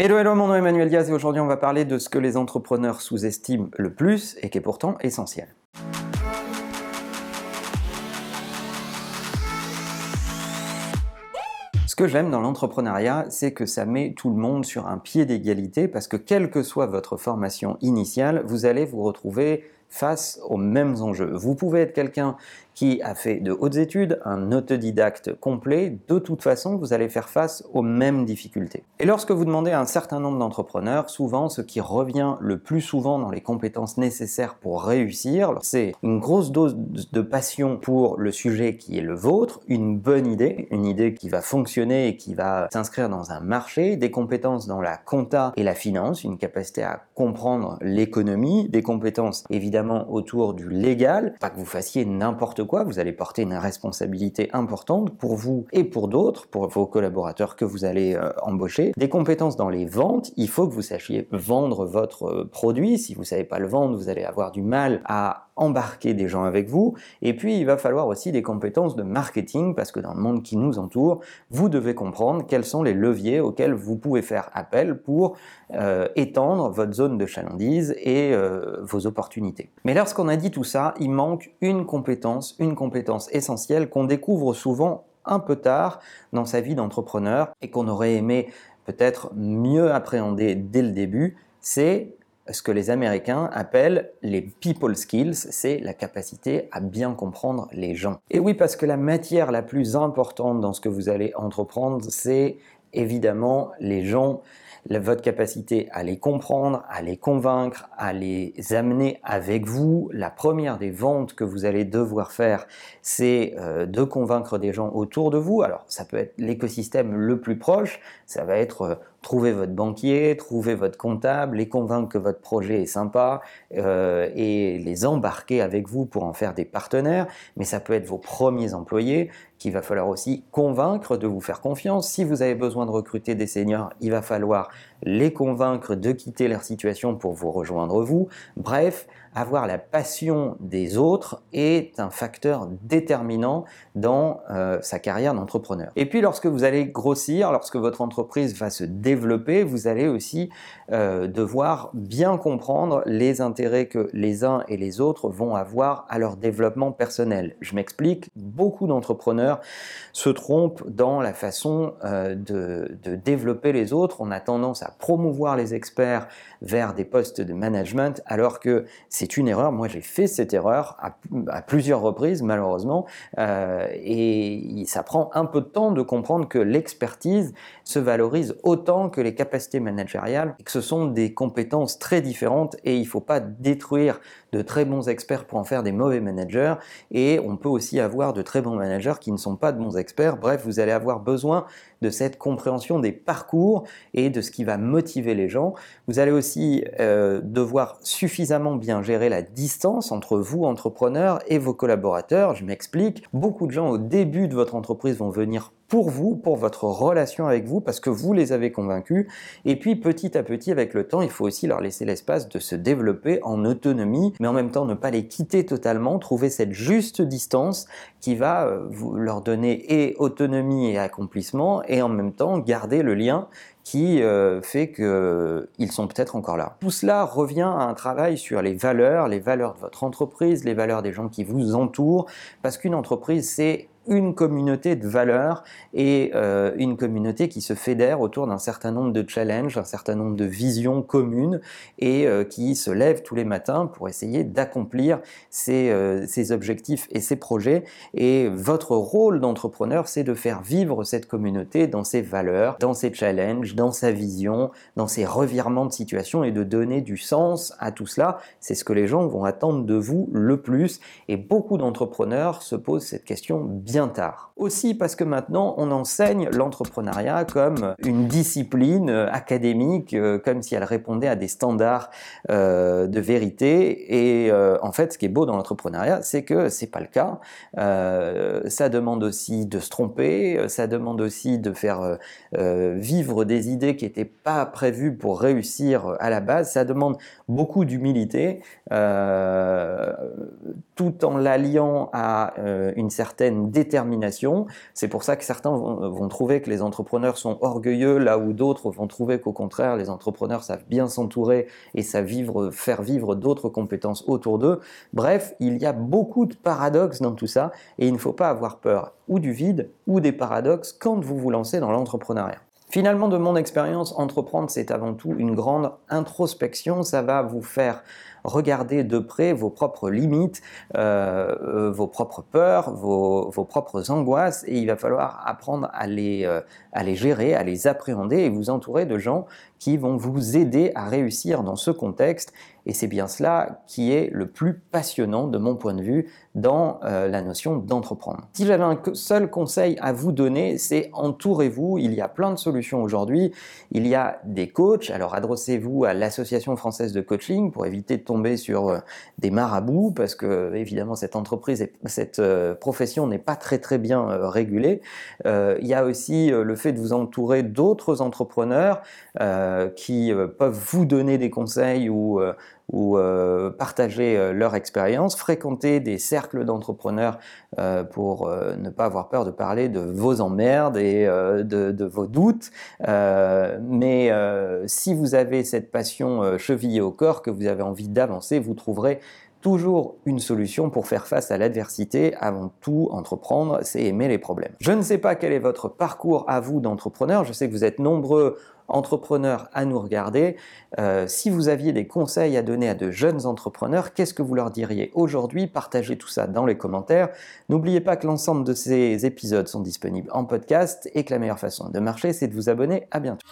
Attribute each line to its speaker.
Speaker 1: Hello, hello, mon nom est Emmanuel Diaz et aujourd'hui on va parler de ce que les entrepreneurs sous-estiment le plus et qui est pourtant essentiel. Ce que j'aime dans l'entrepreneuriat, c'est que ça met tout le monde sur un pied d'égalité parce que quelle que soit votre formation initiale, vous allez vous retrouver face aux mêmes enjeux. Vous pouvez être quelqu'un qui a fait de hautes études, un autodidacte complet, de toute façon, vous allez faire face aux mêmes difficultés. Et lorsque vous demandez à un certain nombre d'entrepreneurs, souvent ce qui revient le plus souvent dans les compétences nécessaires pour réussir, c'est une grosse dose de passion pour le sujet qui est le vôtre, une bonne idée, une idée qui va fonctionner et qui va s'inscrire dans un marché, des compétences dans la compta et la finance, une capacité à comprendre l'économie, des compétences évidemment autour du légal, pas que vous fassiez n'importe quoi, vous allez porter une responsabilité importante pour vous et pour d'autres, pour vos collaborateurs que vous allez euh, embaucher. Des compétences dans les ventes, il faut que vous sachiez vendre votre euh, produit. Si vous savez pas le vendre, vous allez avoir du mal à embarquer des gens avec vous. Et puis, il va falloir aussi des compétences de marketing parce que dans le monde qui nous entoure, vous devez comprendre quels sont les leviers auxquels vous pouvez faire appel pour euh, étendre votre zone de chalandise et vos opportunités. Mais lorsqu'on a dit tout ça, il manque une compétence, une compétence essentielle qu'on découvre souvent un peu tard dans sa vie d'entrepreneur et qu'on aurait aimé peut-être mieux appréhender dès le début, c'est ce que les Américains appellent les people skills, c'est la capacité à bien comprendre les gens. Et oui, parce que la matière la plus importante dans ce que vous allez entreprendre, c'est évidemment les gens votre capacité à les comprendre, à les convaincre, à les amener avec vous. La première des ventes que vous allez devoir faire, c'est euh, de convaincre des gens autour de vous. Alors ça peut être l'écosystème le plus proche, ça va être trouver votre banquier, trouver votre comptable, les convaincre que votre projet est sympa euh, et les embarquer avec vous pour en faire des partenaires. Mais ça peut être vos premiers employés qu'il va falloir aussi convaincre de vous faire confiance. Si vous avez besoin de recruter des seniors, il va falloir les convaincre de quitter leur situation pour vous rejoindre vous. Bref, avoir la passion des autres est un facteur déterminant dans euh, sa carrière d'entrepreneur. Et puis lorsque vous allez grossir, lorsque votre entreprise va se développer, vous allez aussi euh, devoir bien comprendre les intérêts que les uns et les autres vont avoir à leur développement personnel. Je m'explique, beaucoup d'entrepreneurs se trompent dans la façon euh, de, de développer les autres. On a tendance à promouvoir les experts vers des postes de management alors que c'est une erreur. Moi, j'ai fait cette erreur à, plusieurs reprises, malheureusement, euh, et ça prend un peu de temps de comprendre que l'expertise se valorise autant que les capacités managériales, et que ce sont des compétences très différentes, et il ne faut pas détruire de très bons experts pour en faire des mauvais managers, et on peut aussi avoir de très bons managers qui ne sont pas de bons experts. Bref, vous allez avoir besoin de cette compréhension des parcours et de ce qui va motiver les gens. Vous allez aussi euh, devoir suffisamment bien gérer la distance entre vous, entrepreneur, et vos collaborateurs. Je m'explique. Beaucoup de gens au début de votre entreprise vont venir pour vous, pour votre relation avec vous, parce que vous les avez convaincus. Et puis petit à petit, avec le temps, il faut aussi leur laisser l'espace de se développer en autonomie, mais en même temps ne pas les quitter totalement, trouver cette juste distance qui va euh, leur donner et autonomie et accomplissement, et en même temps garder le lien qui euh, fait qu'ils euh, sont peut-être encore là. Tout cela revient à un travail sur les valeurs, les valeurs de votre entreprise, les valeurs des gens qui vous entourent, parce qu'une entreprise, c'est une communauté de valeurs et euh, une communauté qui se fédère autour d'un certain nombre de challenges, un certain nombre de visions communes et euh, qui se lève tous les matins pour essayer d'accomplir euh, ces, objectifs et ces projets. Et votre rôle d'entrepreneur, c'est de faire vivre cette communauté dans ses valeurs, dans ses challenges, dans sa vision, dans ses revirements de situation et de donner du sens à tout cela. C'est ce que les gens vont attendre de vous le plus. Et beaucoup d'entrepreneurs se posent cette question bien tard. Aussi parce que maintenant on enseigne l'entrepreneuriat comme une discipline euh, académique, euh, comme si elle répondait à des standards euh, de vérité. Et en fait, ce qui est beau dans l'entrepreneuriat, c'est que c'est pas le cas. ça demande aussi de se tromper, ça demande aussi de faire vivre des idées qui n'étaient pas prévues pour réussir à la base. Ça demande beaucoup d'humilité, tout en l'alliant à une certaine détermination C'est pour ça que certains vont, trouver que les entrepreneurs sont orgueilleux, là où d'autres vont trouver qu'au contraire, les entrepreneurs savent bien s'entourer et savent faire vivre d'autres compétences autour d'eux. Bref, il y a beaucoup de paradoxes dans tout ça et il ne faut pas avoir peur ou du vide ou des paradoxes quand vous vous lancez dans l'entrepreneuriat. Finalement, de mon expérience, entreprendre, c'est avant tout une grande introspection. Ça va vous faire regarder de près vos propres limites, euh, euh, vos propres peurs, vos, propres angoisses, et il va falloir apprendre euh, à les gérer, à les appréhender et vous entourer de gens qui vont vous aider à réussir dans ce contexte. Et c'est bien cela qui est le plus passionnant de mon point de vue dans la notion d'entreprendre. Si j'avais un seul conseil à vous donner, c'est entourez-vous. Il y a plein de solutions aujourd'hui. Il y a des coachs. Alors adressez-vous à l'Association française de coaching pour éviter de tomber sur euh, des marabouts parce que évidemment cette entreprise et cette euh, profession n'est pas très très bien euh, régulée. il y a aussi le fait de vous entourer d'autres entrepreneurs qui peuvent vous donner des conseils ou ou partager leur expérience, fréquenter des cercles d'entrepreneurs pour ne pas avoir peur de parler de vos emmerdes et de, vos doutes. mais si vous avez cette passion chevillée au corps, que vous avez envie d'avancer, vous trouverez toujours une solution pour faire face à l'adversité. Avant tout, entreprendre, c'est aimer les problèmes. Je ne sais pas quel est votre parcours à vous d'entrepreneur. Je sais que vous êtes nombreux entrepreneurs à nous regarder. Euh, si vous aviez des conseils à donner à de jeunes entrepreneurs, qu'est-ce que vous leur diriez aujourd'hui? Partagez tout ça dans les commentaires. N'oubliez pas que l'ensemble de ces épisodes sont disponibles en podcast et que la meilleure façon de marcher, c'est de vous abonner. À bientôt.